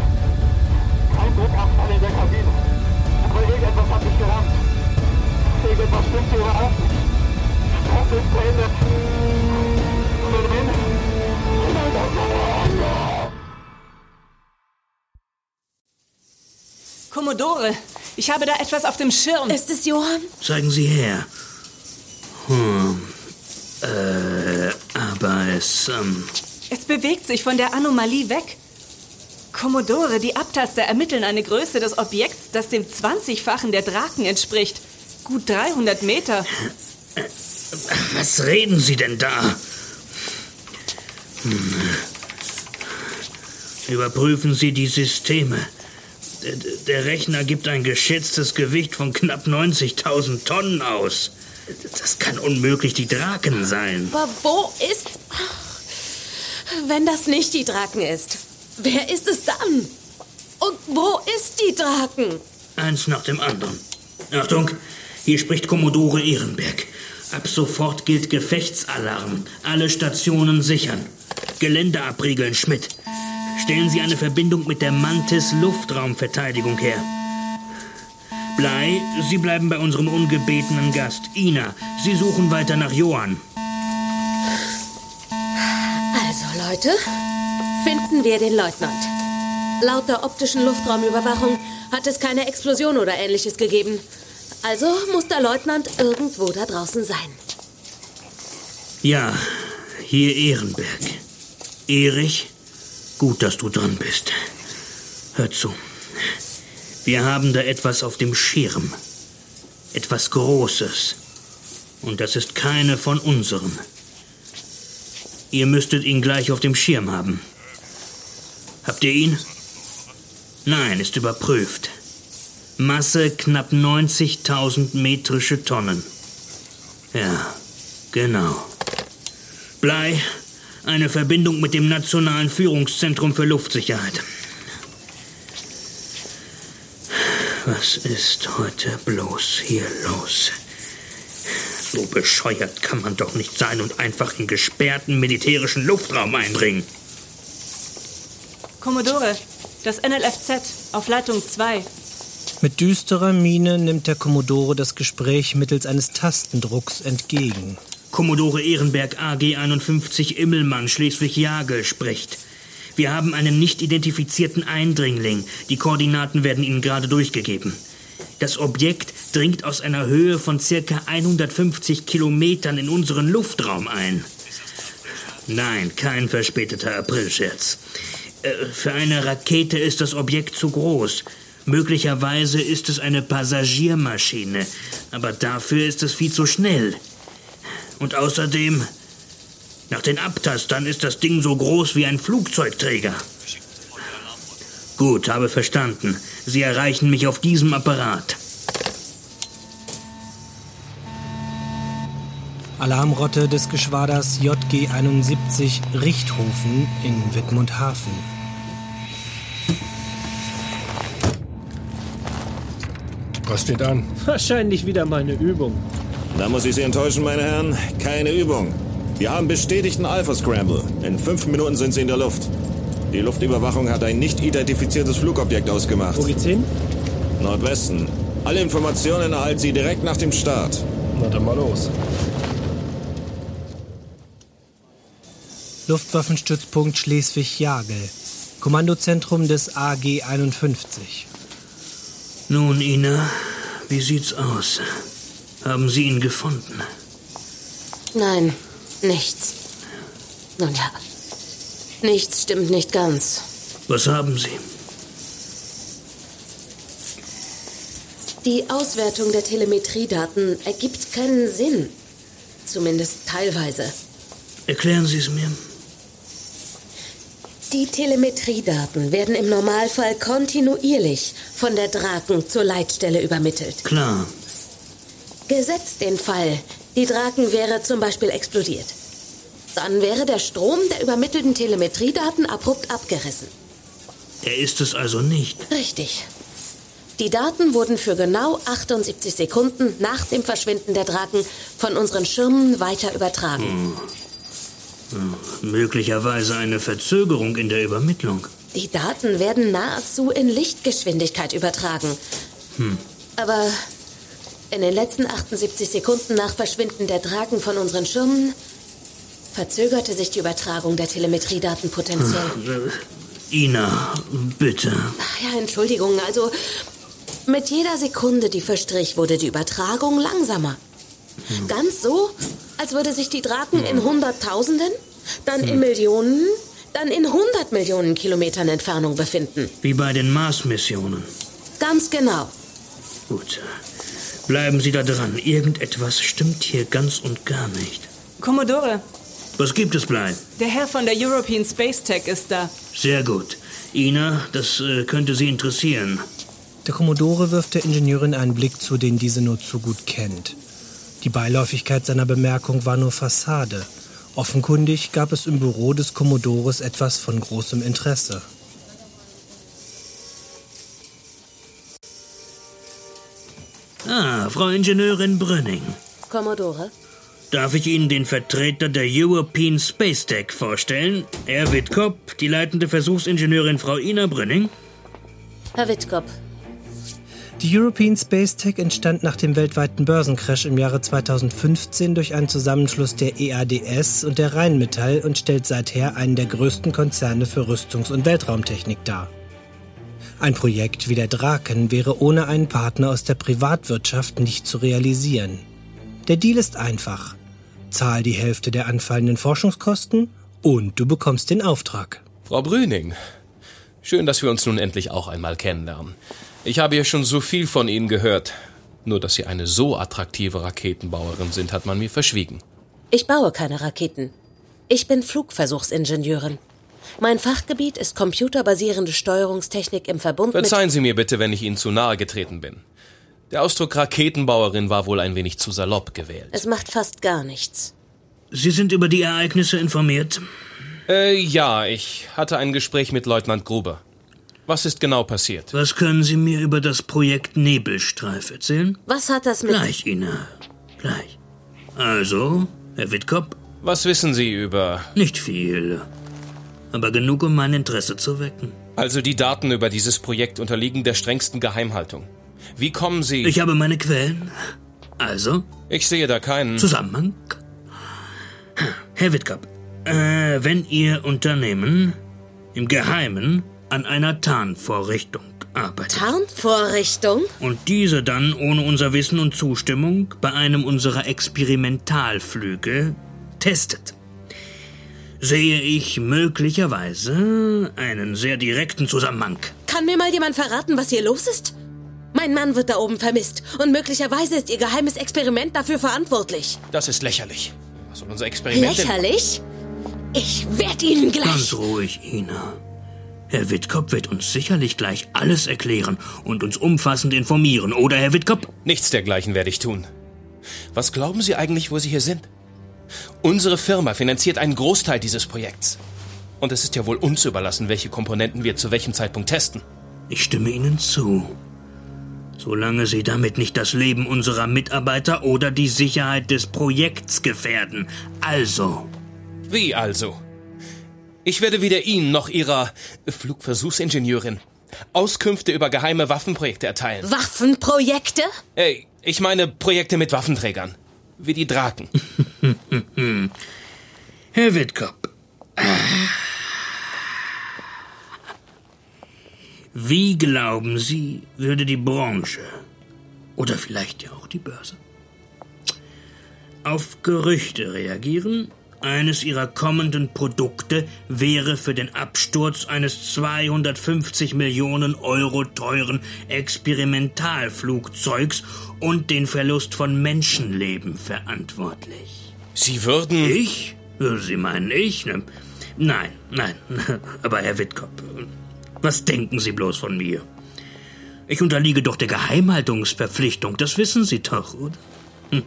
Kein Druckabfall in der Kabine. Aber irgendetwas hat mich gerammt. Irgendwas stimmt hier überhaupt nicht. Das ist beendet. Moment. Commodore, ich habe da etwas auf dem Schirm. Ist es Johann? Zeigen Sie her. Hm. Äh, aber es, ähm, Es bewegt sich von der Anomalie weg. Commodore, die Abtaster ermitteln eine Größe des Objekts, das dem 20-fachen der Draken entspricht. Gut 300 Meter. was reden Sie denn da? Hm. Überprüfen Sie die Systeme. Der, der Rechner gibt ein geschätztes Gewicht von knapp 90.000 Tonnen aus. Das kann unmöglich die Draken sein. Aber wo ist... Wenn das nicht die Draken ist, wer ist es dann? Und wo ist die Draken? Eins nach dem anderen. Achtung, hier spricht Kommodore Ehrenberg. Ab sofort gilt Gefechtsalarm. Alle Stationen sichern. Gelände abriegeln, Schmidt. Stellen Sie eine Verbindung mit der Mantis Luftraumverteidigung her. Blei, Sie bleiben bei unserem ungebetenen Gast, Ina. Sie suchen weiter nach Johann. Leute, finden wir den Leutnant. Laut der optischen Luftraumüberwachung hat es keine Explosion oder ähnliches gegeben. Also muss der Leutnant irgendwo da draußen sein. Ja, hier Ehrenberg. Erich, gut, dass du dran bist. Hör zu. Wir haben da etwas auf dem Schirm. Etwas Großes. Und das ist keine von unseren. Ihr müsstet ihn gleich auf dem Schirm haben. Habt ihr ihn? Nein, ist überprüft. Masse knapp 90.000 metrische Tonnen. Ja, genau. Blei, eine Verbindung mit dem Nationalen Führungszentrum für Luftsicherheit. Was ist heute bloß hier los? So bescheuert kann man doch nicht sein und einfach in gesperrten militärischen Luftraum eindringen. Commodore, das NLFZ auf Leitung 2. Mit düsterer Miene nimmt der Kommodore das Gespräch mittels eines Tastendrucks entgegen. Kommodore Ehrenberg AG 51 Immelmann Schleswig-Jagel spricht. Wir haben einen nicht identifizierten Eindringling. Die Koordinaten werden Ihnen gerade durchgegeben. Das Objekt dringt aus einer Höhe von circa 150 Kilometern in unseren Luftraum ein. Nein, kein verspäteter Aprilscherz. Äh, Für eine Rakete ist das Objekt zu groß. Möglicherweise ist es eine Passagiermaschine, aber dafür ist es viel zu schnell. Und außerdem, nach den Abtastern ist das Ding so groß wie ein Flugzeugträger. Gut, habe verstanden. Sie erreichen mich auf diesem Apparat. Alarmrotte des Geschwaders JG 71 Richthofen in Wittmundhafen. Was steht an? Wahrscheinlich wieder mal eine Übung. Da muss ich Sie enttäuschen, meine Herren. Keine Übung. Wir haben bestätigten Alpha-Scramble. In fünf Minuten sind Sie in der Luft. Die Luftüberwachung hat ein nicht identifiziertes Flugobjekt ausgemacht. Wo geht's hin? Nordwesten. Alle Informationen erhalten Sie direkt nach dem Start. Na dann mal los. Luftwaffenstützpunkt Schleswig-Jagel. Kommandozentrum des AG 51. Nun, Ina, wie sieht's aus? Haben Sie ihn gefunden? Nein, nichts. Nun ja, nichts stimmt nicht ganz. Was haben Sie? Die Auswertung der Telemetriedaten ergibt keinen Sinn. Zumindest teilweise. Erklären Sie es mir. Die Telemetriedaten werden im Normalfall kontinuierlich von der Draken zur Leitstelle übermittelt. Klar. Gesetzt den Fall, die Draken wäre zum Beispiel explodiert. Dann wäre der Strom der übermittelten Telemetriedaten abrupt abgerissen. Er ist es also nicht. Richtig. Die Daten wurden für genau 78 Sekunden nach dem Verschwinden der Draken von unseren Schirmen weiter übertragen. Hm. Hm, Möglicherweise eine Verzögerung in der Übermittlung. Die Daten werden nahezu in Lichtgeschwindigkeit übertragen. Hm. Aber in den letzten 78 Sekunden nach Verschwinden der Draken von unseren Schirmen verzögerte sich die Übertragung der Telemetriedaten potenziell. Äh, Ina, bitte. Ach ja, Entschuldigung, also mit jeder Sekunde, die verstrich, wurde die Übertragung langsamer. Ganz so, als würde sich die Draken in Hunderttausenden, dann in Millionen, dann in hundert Millionen Kilometern Entfernung befinden. Wie bei den Mars-Missionen. Ganz genau. Gut. Bleiben Sie da dran. Irgendetwas stimmt hier ganz und gar nicht. Commodore, Was gibt es, Blei? der Herr von der European Space Tech ist da. Sehr gut. Ina, das äh, könnte Sie interessieren. Der Kommodore wirft der Ingenieurin einen Blick zu, den diese nur zu gut kennt. Die Beiläufigkeit seiner Bemerkung war nur Fassade. Offenkundig gab es im Büro des Kommodores etwas von großem Interesse. Ah, Frau Ingenieurin Brünning. Commodore? Darf ich Ihnen den Vertreter der European Space Tech vorstellen? Herr Wittkop, die leitende Versuchsingenieurin Frau Ina Brünning. Herr Wittkop, Die European Space Tech entstand nach dem weltweiten Börsencrash im Jahre 2015 durch einen Zusammenschluss der EADS und der Rheinmetall und stellt seither einen der größten Konzerne für Rüstungs- und Weltraumtechnik dar. Ein Projekt wie der Draken wäre ohne einen Partner aus der Privatwirtschaft nicht zu realisieren. Der Deal ist einfach. Zahl die Hälfte der anfallenden Forschungskosten und du bekommst den Auftrag. Frau Brüning, schön, dass wir uns nun endlich auch einmal kennenlernen. Ich habe ja schon so viel von Ihnen gehört. Nur, dass Sie eine so attraktive Raketenbauerin sind, hat man mir verschwiegen. Ich baue keine Raketen. Ich bin Flugversuchsingenieurin. Mein Fachgebiet ist computerbasierende Steuerungstechnik im Verbund Verzeihen mit... Sie mir bitte, wenn ich Ihnen zu nahe getreten bin. Der Ausdruck Raketenbauerin war wohl ein wenig zu salopp gewählt. Es macht fast gar nichts. Sie sind über die Ereignisse informiert? Äh, ja, ich hatte ein Gespräch mit Leutnant Gruber. Was ist genau passiert? Was können Sie mir über das Projekt Nebelstreif erzählen? Was hat das mit... Gleich, Ina. Gleich. Also, Herr Wittkop? Was wissen Sie über... Nicht viel. Aber genug, um mein Interesse zu wecken. Also die Daten über dieses Projekt unterliegen der strengsten Geheimhaltung. Wie kommen Sie... Ich habe meine Quellen. Also? Ich sehe da keinen... Zusammenhang? Herr Wittkop, äh, wenn Ihr Unternehmen im Geheimen an einer Tarnvorrichtung arbeitet. Tarnvorrichtung? Und diese dann ohne unser Wissen und Zustimmung bei einem unserer Experimentalflüge testet. Sehe ich möglicherweise einen sehr direkten Zusammenhang. Kann mir mal jemand verraten, was hier los ist? Mein Mann wird da oben vermisst und möglicherweise ist Ihr geheimes Experiment dafür verantwortlich. Das ist lächerlich. Was soll unser Experiment denn- Lächerlich? Ich werde Ihnen gleich... Ganz ruhig, Ina. Herr Wittkop wird uns sicherlich gleich alles erklären und uns umfassend informieren, oder Herr Wittkop? Nichts dergleichen werde ich tun. Was glauben Sie eigentlich, wo Sie hier sind? Unsere Firma finanziert einen Großteil dieses Projekts. Und es ist ja wohl uns überlassen, welche Komponenten wir zu welchem Zeitpunkt testen. Ich stimme Ihnen zu. Solange Sie damit nicht das Leben unserer Mitarbeiter oder die Sicherheit des Projekts gefährden. Also. Wie also? Ich werde weder Ihnen noch Ihrer Flugversuchsingenieurin Auskünfte über geheime Waffenprojekte erteilen. Waffenprojekte? Ey, ich meine Projekte mit Waffenträgern. Wie die Draken. Herr Wittkop. Wie glauben Sie, würde die Branche oder vielleicht ja auch die Börse auf Gerüchte reagieren? Eines ihrer kommenden Produkte wäre für den Absturz eines 250 Millionen Euro teuren Experimentalflugzeugs und den Verlust von Menschenleben verantwortlich. Sie würden. Ich? Sie meinen ich? Ne? Nein, nein. Aber Herr Wittkop, was denken Sie bloß von mir? Ich unterliege doch der Geheimhaltungsverpflichtung, das wissen Sie doch, oder? Hm.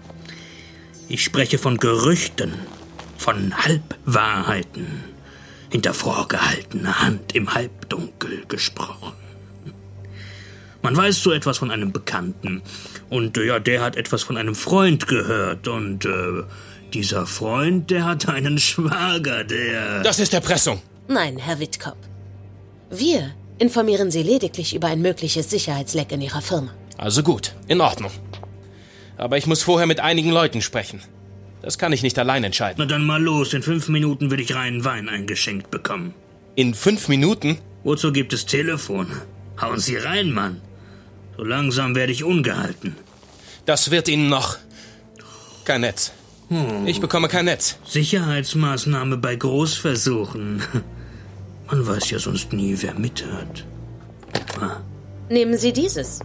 Ich spreche von Gerüchten, von Halbwahrheiten, hinter vorgehaltener Hand im Halbdunkel gesprochen. Man weiß so etwas von einem Bekannten und ja, der hat etwas von einem Freund gehört und äh, dieser Freund, der hat einen Schwager, der... Das ist Erpressung. Nein, Herr Wittkop. Wir informieren Sie lediglich über ein mögliches Sicherheitsleck in Ihrer Firma. Also gut, in Ordnung. Aber ich muss vorher mit einigen Leuten sprechen. Das kann ich nicht allein entscheiden. Na dann mal los, in fünf Minuten will ich reinen Wein eingeschenkt bekommen. In fünf Minuten? Wozu gibt es Telefone? Hauen Sie rein, Mann. So langsam werde ich ungehalten. Das wird Ihnen noch. Kein Netz. Ich bekomme kein Netz. Sicherheitsmaßnahme bei Großversuchen. Man weiß ja sonst nie, wer mithört. Ah, Nehmen Sie dieses.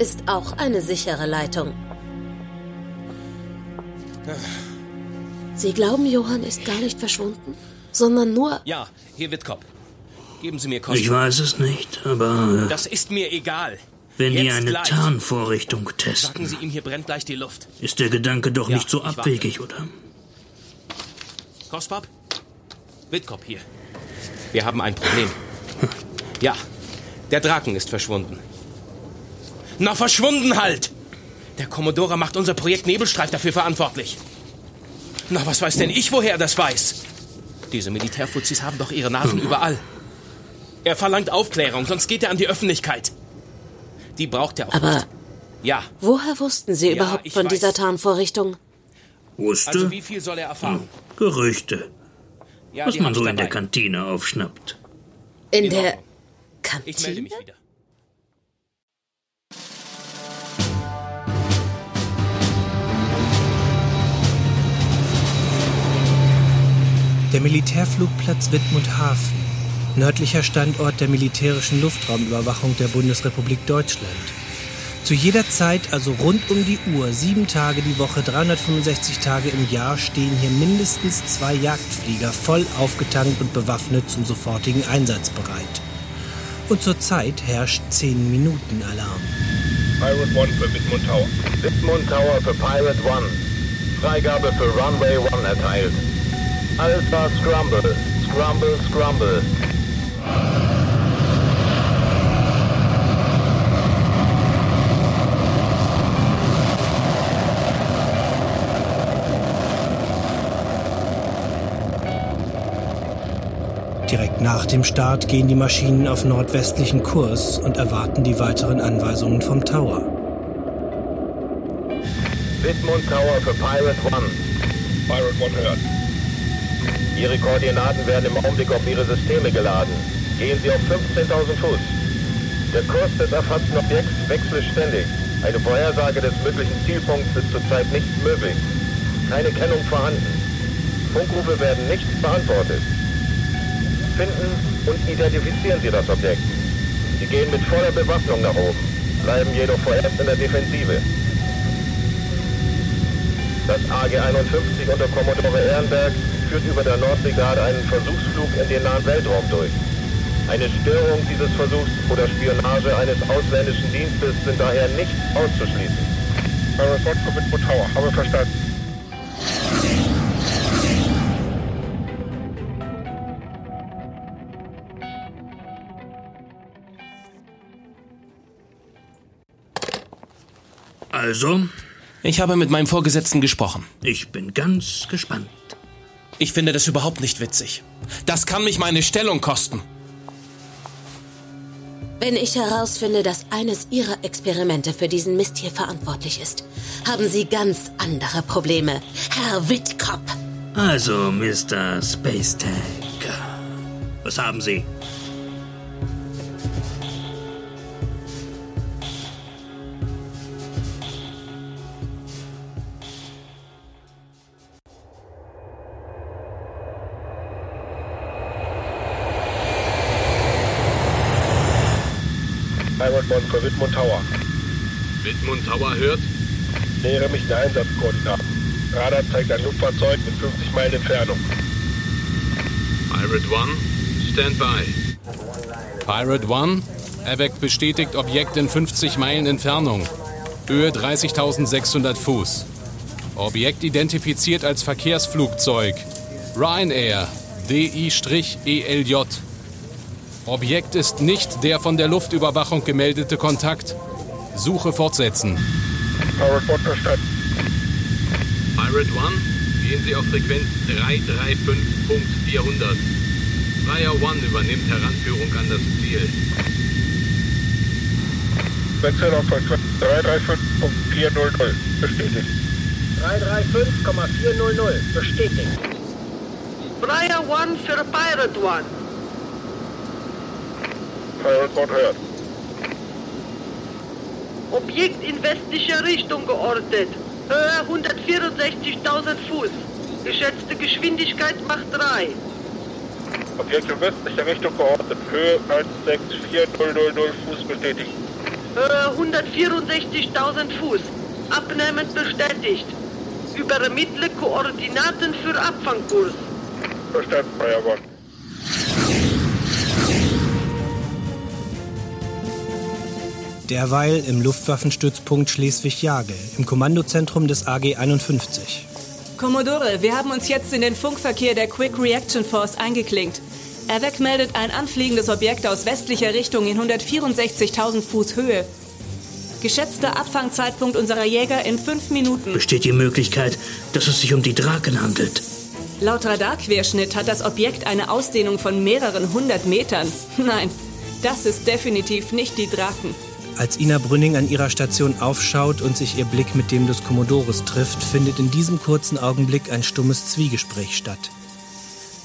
Ist auch eine sichere Leitung. Sie glauben, Johann ist gar nicht verschwunden? Sondern nur... Ja, hier wird Kopf. Geben Sie mir Kosten. Ich weiß es nicht, aber Das ist mir egal. wenn die Jetzt eine gleich. Tarnvorrichtung testen, Sagen Sie ihm, hier brennt gleich die Luft. ist der Gedanke doch Ja, nicht so abwegig, oder? Kospap? Witkop hier. Wir haben ein Problem. Ja, der Draken ist verschwunden. Na, verschwunden halt! Der Commodore macht unser Projekt Nebelstreif dafür verantwortlich. Na, was weiß denn ich, woher er das weiß? Diese Militärfuzis haben doch ihre Nasen überall. Er verlangt Aufklärung, sonst geht er an die Öffentlichkeit. Die braucht er auch Aber nicht. Ja. woher wussten Sie Ja, überhaupt von weiß. dieser Tarnvorrichtung? Wusste? Also wie viel soll er erfahren? Gerüchte. Ja, was man so in der dabei. Kantine aufschnappt. In der Ich melde Kantine? mich wieder. Der Militärflugplatz Wittmund-Hafen, nördlicher Standort der militärischen Luftraumüberwachung der Bundesrepublik Deutschland. Zu jeder Zeit, also rund um die Uhr, sieben Tage die Woche, 365 Tage im Jahr, stehen hier mindestens zwei Jagdflieger voll aufgetankt und bewaffnet zum sofortigen Einsatz bereit. Und zurzeit herrscht 10 Minuten Alarm. Pirate One für Wittmund Tower. Wittmund Tower für Pirate One. Freigabe für Runway One erteilt. Alpha Scrumble. Scrumble, Scrumble. Direkt nach dem Start gehen die Maschinen auf nordwestlichen Kurs und erwarten die weiteren Anweisungen vom Tower. Wittmund Tower für Pirate One. Pirate One hört. Ihre Koordinaten werden im Augenblick auf Ihre Systeme geladen. Gehen Sie auf 15.000 Fuß. Der Kurs des erfassten Objekts wechselt ständig. Eine Vorhersage des möglichen Zielpunkts ist zurzeit nicht möglich. Keine Kennung vorhanden. Funkrufe werden nicht beantwortet. Finden und identifizieren Sie das Objekt. Sie gehen mit voller Bewaffnung nach oben, bleiben jedoch vorerst in der Defensive. Das AG-51 unter Kommodore Ehrenberg führt über der Nordsee gerade einen Versuchsflug in den nahen Weltraum durch. Eine Störung dieses Versuchs oder Spionage eines ausländischen Dienstes sind daher nicht auszuschließen. Für Wittmund Tower, habe verstanden. Also? Ich habe mit meinem Vorgesetzten gesprochen. Ich bin ganz gespannt. Ich finde das überhaupt nicht witzig. Das kann mich meine Stellung kosten. Wenn ich herausfinde, dass eines Ihrer Experimente für diesen Mist hier verantwortlich ist, haben Sie ganz andere Probleme, Herr Wittkop. Also, Mr. Space Tank. Was haben Sie? One für Wittmund Tower. Wittmund Tower hört? Nähere mich den Einsatzkoordinaten. Radar zeigt ein Luftfahrzeug mit 50 Meilen Entfernung. Pirate One, stand by. Pirate One, erweckt bestätigt Objekt in 50 Meilen Entfernung. Höhe 30.600 Fuß. Objekt identifiziert als Verkehrsflugzeug. Ryanair, DI-ELJ. Objekt ist nicht der von der Luftüberwachung gemeldete Kontakt. Suche fortsetzen. Pirate One verstanden. Pirate One, gehen Sie auf Frequenz 335.400. Flyer One übernimmt Heranführung an das Ziel. Wechsel auf Frequenz 335.400. Bestätigt. 335,400. Bestätigt. Flyer One für Pirate One. One hört. Objekt in westlicher Richtung geortet. Höhe 164.000 Fuß. Geschätzte Geschwindigkeit macht 3. Objekt in westlicher Richtung geortet. Höhe 164.000 Fuß bestätigt. Höhe 164.000 Fuß. Abnehmend bestätigt. Übermittle Koordinaten für Abfangkurs. Verstanden, Fire Derweil im Luftwaffenstützpunkt Schleswig-Jagel, im Kommandozentrum des AG 51. Commodore, wir haben uns jetzt in den Funkverkehr der Quick Reaction Force eingeklinkt. Erweck meldet ein anfliegendes Objekt aus westlicher Richtung in 164.000 Fuß Höhe. Geschätzter Abfangzeitpunkt unserer Jäger in fünf Minuten. Besteht die Möglichkeit, dass es sich um die Draken handelt? Laut Radarquerschnitt hat das Objekt eine Ausdehnung von mehreren hundert Metern. Nein, das ist definitiv nicht die Draken. Als Ina Brünning an ihrer Station aufschaut und sich ihr Blick mit dem des Kommodores trifft, findet in diesem kurzen Augenblick ein stummes Zwiegespräch statt.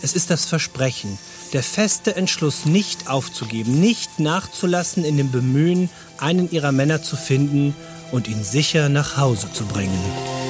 Es ist das Versprechen, der feste Entschluss, nicht aufzugeben, nicht nachzulassen in dem Bemühen, einen ihrer Männer zu finden und ihn sicher nach Hause zu bringen.